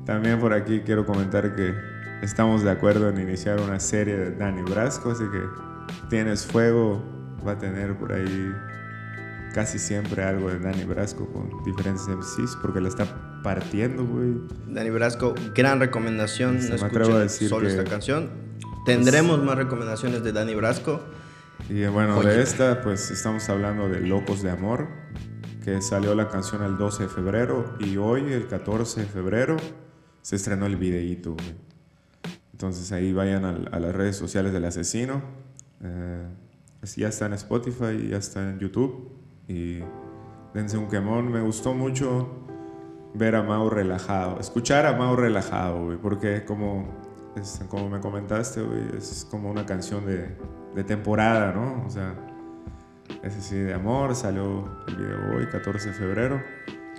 Speaker 2: también por aquí quiero comentar que estamos de acuerdo en iniciar una serie de Dani Brasco, así que tienes fuego, va a tener por ahí casi siempre algo de Dani Brasco con diferentes MCs porque la está partiendo, güey.
Speaker 3: Dani Brasco, gran recomendación. No
Speaker 2: me atrevo a decir
Speaker 3: solo
Speaker 2: que-
Speaker 3: esta canción. Tendremos más recomendaciones de Dani Brasco.
Speaker 2: Y bueno,
Speaker 3: Oye.
Speaker 2: de esta, pues estamos hablando de Locos de Amor, que salió la canción el 12 de febrero y hoy, el 14 de febrero, se estrenó el videíto. güey. Entonces ahí vayan al- a, las redes sociales del asesino. Eh, ya está en Spotify, ya está en YouTube. Y dense un quemón. Me gustó mucho ver a Mau relajado, escuchar a Mau relajado, güey, porque como, es- como me comentaste, güey, es como una canción de, de temporada, ¿no? O sea, es así de amor, salió el video hoy, 14 de febrero,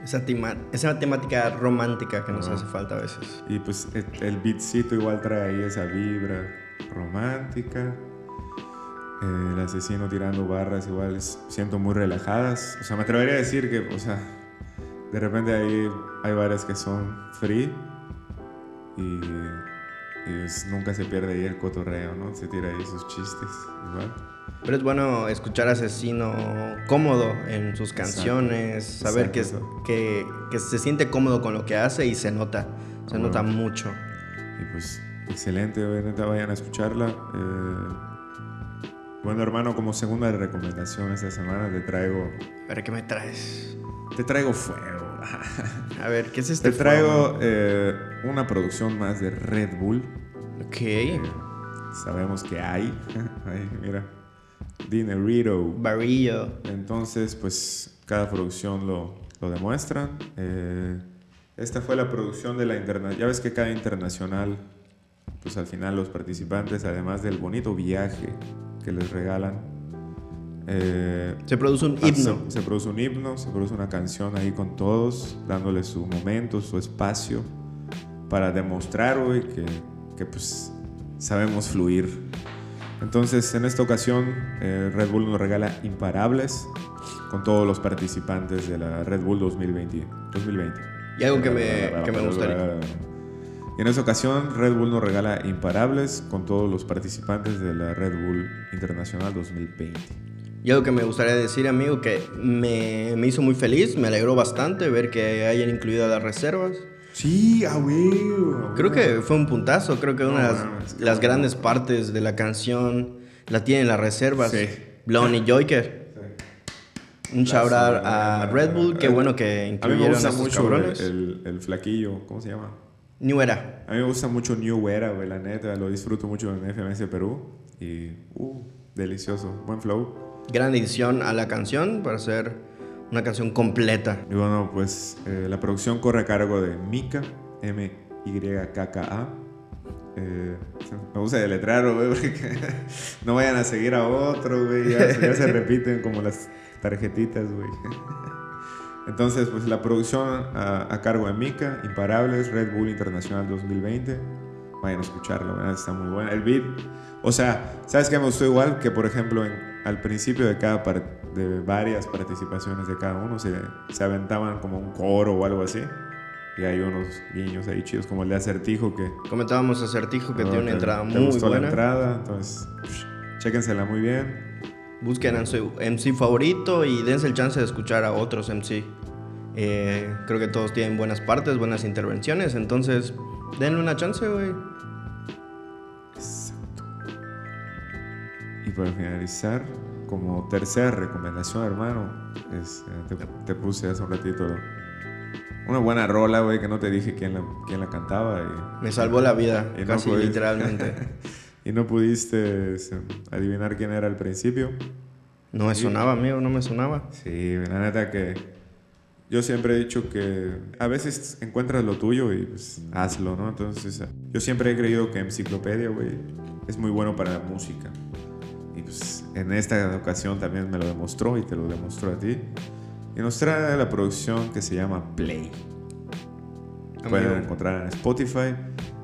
Speaker 3: Esa, tema- esa temática romántica que nos hace falta a veces.
Speaker 2: y pues el, el beatcito igual trae ahí esa vibra romántica. Eh, el asesino tirando barras igual siento muy relajadas. O sea, me atrevería a decir que, o sea, de repente ahí hay varias que son free y, y es- nunca se pierde ahí el cotorreo, ¿no? Se tira ahí sus chistes igual.
Speaker 3: Pero es bueno escuchar a Asesino cómodo en sus
Speaker 2: Exacto.
Speaker 3: canciones, saber que, es-
Speaker 2: Exacto.
Speaker 3: que, que se siente cómodo con lo que hace y se nota, se
Speaker 2: Bueno.
Speaker 3: nota mucho.
Speaker 2: Y pues, excelente, obviamente vayan a escucharla. Eh, bueno, hermano, como segunda recomendación esta semana te traigo,
Speaker 3: A ver, ¿qué me traes?
Speaker 2: te traigo fuego.
Speaker 3: A ver, ¿qué es este
Speaker 2: Te traigo eh, una producción más de Red Bull.
Speaker 3: fuego? Ok.
Speaker 2: Eh, sabemos que hay. Ahí, mira. Dinerito.
Speaker 3: Barrillo.
Speaker 2: Entonces, pues cada producción lo, lo demuestra. Eh, esta fue la producción de la internacional. Ya ves que cada internacional, pues al final los participantes, además del bonito viaje que les regalan, eh,
Speaker 3: Se produce un himno.
Speaker 2: Se, se produce un himno, se produce una canción ahí con todos, dándole su momento, su espacio, para demostrar, güey, que, que, pues sabemos fluir. Entonces, en esta ocasión, eh, Red Bull nos regala imparables con todos los participantes de la Red Bull 2020. 2020.
Speaker 3: Y algo que me, que me gustaría.
Speaker 2: Y en esta ocasión, Red Bull nos regala imparables con todos los participantes de la Red Bull Internacional 2020.
Speaker 3: Y algo que me gustaría decir, amigo, que me, me hizo muy feliz, me alegró bastante ver que hayan incluido las reservas.
Speaker 2: Sí, ah, güey.
Speaker 3: Creo que fue un puntazo, creo que una de
Speaker 2: No,
Speaker 3: las,
Speaker 2: mames,
Speaker 3: grandes partes de la canción la tienen las reservas.
Speaker 2: Sí.
Speaker 3: Blon y Joyker. Un shout out a Red Bull, qué bueno que
Speaker 2: A mí me
Speaker 3: incluyeron a
Speaker 2: gusta mucho
Speaker 3: cabrones.
Speaker 2: el, el flaquillo, ¿cómo se llama?
Speaker 3: New Era.
Speaker 2: A mí me gusta mucho New Era, güey, la neta, lo disfruto mucho en FMS Perú y, uh, delicioso, buen flow.
Speaker 3: Gran edición a la canción para hacer una canción completa.
Speaker 2: Y bueno, pues eh, la producción corre a cargo de Mika, M-Y-K-K-A. Eh, me gusta deletrearlo, güey, porque no vayan a seguir a otro, güey, ya, ya se repiten como las tarjetitas, güey. Entonces, pues la producción a, a cargo de Mika, Imparables, Red Bull Internacional 2020. Vayan a escucharlo, ¿verdad? está muy bueno. El beat, o sea, ¿sabes qué me gustó igual? Que por ejemplo, en- al principio de cada de varias participaciones de cada uno se, se aventaban como un coro o algo así. Y hay unos guiños ahí chidos, como el de Acertijo, que
Speaker 3: Comentábamos Acertijo que
Speaker 2: ¿no?
Speaker 3: tiene una
Speaker 2: ¿Te-
Speaker 3: entrada muy
Speaker 2: gustó la
Speaker 3: buena.
Speaker 2: entrada, entonces, chéquensela muy bien.
Speaker 3: Busquen a su MC favorito y dense el chance de escuchar a otros MC. Eh, creo que todos tienen buenas partes, buenas intervenciones, entonces denle una chance, güey.
Speaker 2: Y para finalizar, como tercera recomendación, hermano, es, eh, te, te puse hace un ratito una buena rola, güey, que no te dije quién la, quién la cantaba. Y,
Speaker 3: Me salvó la vida,
Speaker 2: Y no
Speaker 3: casi
Speaker 2: pudiste.
Speaker 3: literalmente.
Speaker 2: y no pudiste este, adivinar quién era al principio.
Speaker 3: No me sonaba, amigo, no me sonaba.
Speaker 2: Sí, la neta que yo siempre he dicho que a veces encuentras lo tuyo y pues, hazlo, ¿no? Entonces, yo siempre he creído que Enciclopedia, güey, es muy bueno para la música. Pues en esta ocasión también me lo demostró y te lo demostró a ti. Y nos trae la producción que se llama Play. Pueden encontrar en Spotify.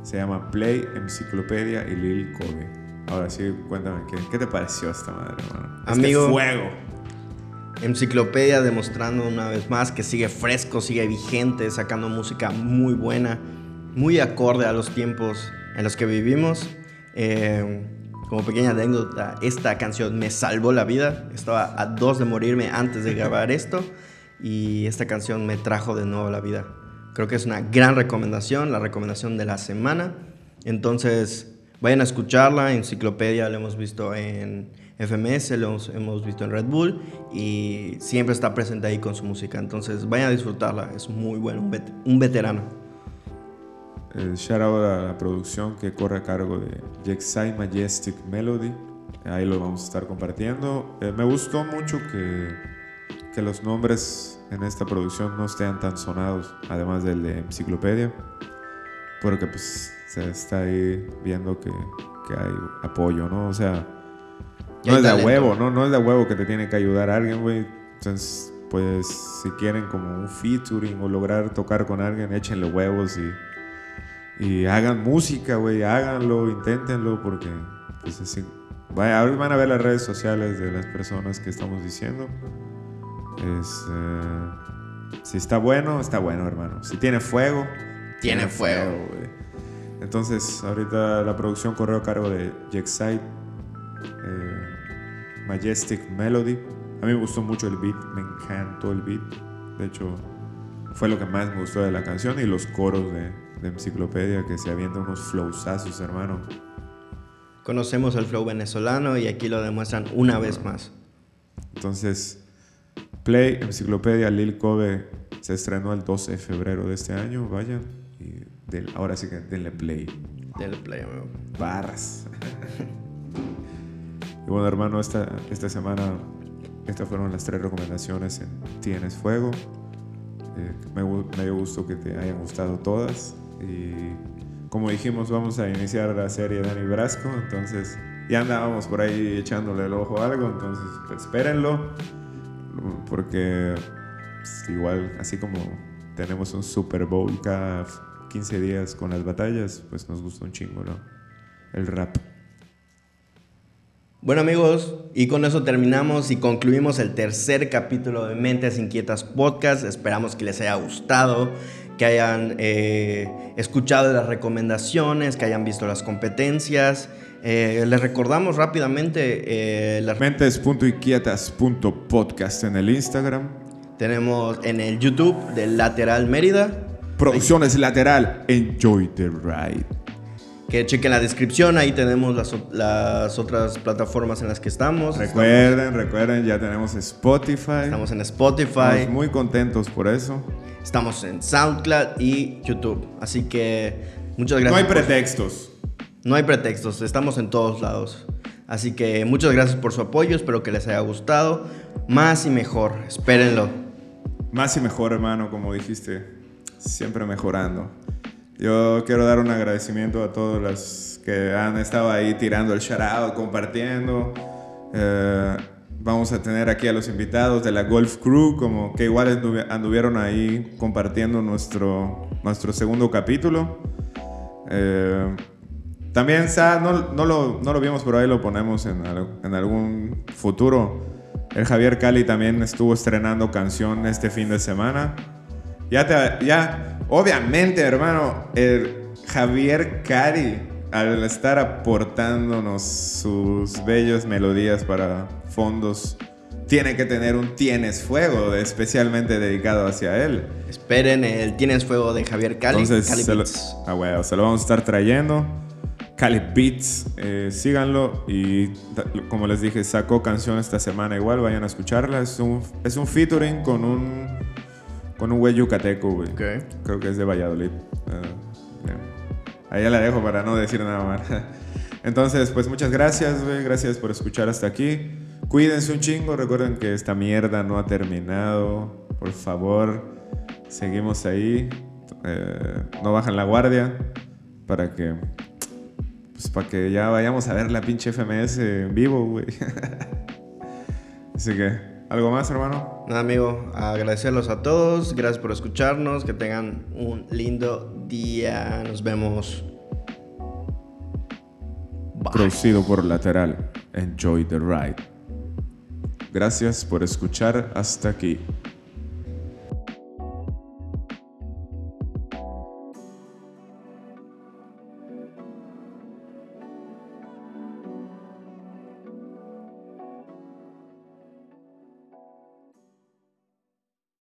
Speaker 2: Se llama Play, Enciclopedia y Lil Kobe. Ahora sí, cuéntame, ¿qué, qué te pareció esta madre, hermano?
Speaker 3: Amigo.
Speaker 2: Este fuego.
Speaker 3: Enciclopedia demostrando una vez más que sigue fresco, sigue vigente, sacando música muy buena, muy acorde a los tiempos en los que vivimos. Eh, como pequeña anécdota, esta canción me salvó la vida. Estaba a dos de morirme antes de grabar esto y esta canción me trajo de nuevo la vida. Creo que es una gran recomendación, la recomendación de la semana. Entonces, vayan a escucharla. Enciclopedia lo hemos visto en FMS, lo hemos, visto en Red Bull y siempre está presente ahí con su música. Entonces, vayan a disfrutarla. Es muy bueno, un, un veterano.
Speaker 2: El shout out a la producción que corre a cargo de Jexai Majestic Melody. Ahí lo vamos a estar compartiendo. Eh, me gustó mucho que, que los nombres en esta producción no estén tan sonados, además del de Enciclopedia, porque pues se está ahí viendo que, que hay apoyo, ¿no? O sea, no es de
Speaker 3: talento.
Speaker 2: huevo, ¿no? No es de huevo que te tiene que ayudar alguien, güey. Entonces, pues, si quieren como un featuring o lograr tocar con alguien, échenle huevos y, y hagan música, güey. Háganlo, inténtenlo, porque, pues, así. Vaya, ahora van a ver las redes sociales de las personas que estamos diciendo. Es, eh, si está bueno, está bueno, hermano. Si tiene fuego,
Speaker 3: Tiene fuego.
Speaker 2: güey. Entonces, ahorita la producción corrió a cargo de Jexite eh, Majestic Melody. A mí me gustó mucho el beat, me encantó el beat. De hecho, fue lo que más me gustó de la canción y los coros de, de Enciclopedia que se avientan unos flowsazos, hermano.
Speaker 3: Conocemos el flow venezolano y aquí lo demuestran una vez más.
Speaker 2: Entonces, Play, Enciclopedia Lil Kobe se estrenó el 12 de febrero de este año. Vayan y del- ahora sí que denle play.
Speaker 3: Del play, amigo.
Speaker 2: Barras. y bueno, hermano, esta, esta semana, estas fueron las tres recomendaciones en Tienes Fuego. Eh, me, me dio gusto que te hayan gustado todas. Y como dijimos, vamos a iniciar la serie Dani Brasco. Entonces, ya andábamos por ahí echándole el ojo a algo. Entonces, pues, espérenlo. Porque pues, igual, así como tenemos un Super Bowl cada 15 días con las batallas, pues nos gusta un chingo, ¿no? El rap.
Speaker 3: Bueno amigos, y con eso terminamos y concluimos el tercer capítulo de Mentes Inquietas Podcast. Esperamos que les haya gustado, que hayan eh, escuchado las recomendaciones, que hayan visto las competencias. Eh, les recordamos rápidamente, eh, las-
Speaker 2: Mentes.inquietas.podcast en el Instagram.
Speaker 3: tenemos en el YouTube del Lateral Mérida,
Speaker 2: Producciones lateral. Enjoy the ride.
Speaker 3: que chequen la descripción, ahí tenemos las, las otras plataformas en las que estamos.
Speaker 2: Recuerden, recuerden, ya tenemos Spotify.
Speaker 3: Estamos en Spotify.
Speaker 2: Estamos muy contentos por eso.
Speaker 3: Estamos en SoundCloud y YouTube. Así que muchas
Speaker 2: No
Speaker 3: gracias.
Speaker 2: hay
Speaker 3: por-
Speaker 2: pretextos.
Speaker 3: no hay pretextos, estamos en todos lados. Así que muchas gracias por su apoyo, espero que les haya gustado. Más y mejor, espérenlo.
Speaker 2: Más y mejor, hermano, como dijiste, siempre mejorando. Yo quiero dar un agradecimiento a todos los que han estado ahí tirando el out, compartiendo. Eh, vamos a tener aquí a los invitados de la Golf Crew, como que igual anduvi- anduvieron ahí compartiendo nuestro, nuestro segundo capítulo. Eh, también Sa, no, no, lo, no lo vimos, pero ahí lo ponemos en, en algún futuro. El Javier Cali también estuvo estrenando canción este fin de semana. Ya, te, ya, obviamente, hermano, el Javier Cali, al estar aportándonos sus bellas melodías para fondos, tiene que tener un Tienes Fuego especialmente dedicado hacia él.
Speaker 3: Esperen el Tienes Fuego de Javier Cali.
Speaker 2: Entonces,
Speaker 3: Cali
Speaker 2: se lo, ah, huevo, se lo vamos a estar trayendo. Cali Beats, eh, síganlo. Y como les dije, sacó canción esta semana igual, vayan a escucharla. Es un, es un featuring con un, con un güey yucateco, güey. Creo que es de Valladolid. Ah. Ahí la dejo para no decir nada más. Entonces, pues muchas gracias, güey. Gracias por escuchar hasta aquí. Cuídense un chingo. Recuerden que esta mierda no ha terminado. Por favor, seguimos ahí. Eh, no bajan la guardia. Para que. Pues para que ya vayamos a ver la pinche FMS en vivo, güey. Así que, ¿algo más, hermano?
Speaker 3: Nada, amigo, agradecerlos a todos. Gracias por escucharnos. Que tengan un lindo día. Nos vemos. Bye.
Speaker 2: Producido por Lateral. Enjoy the ride. Gracias por escuchar hasta aquí.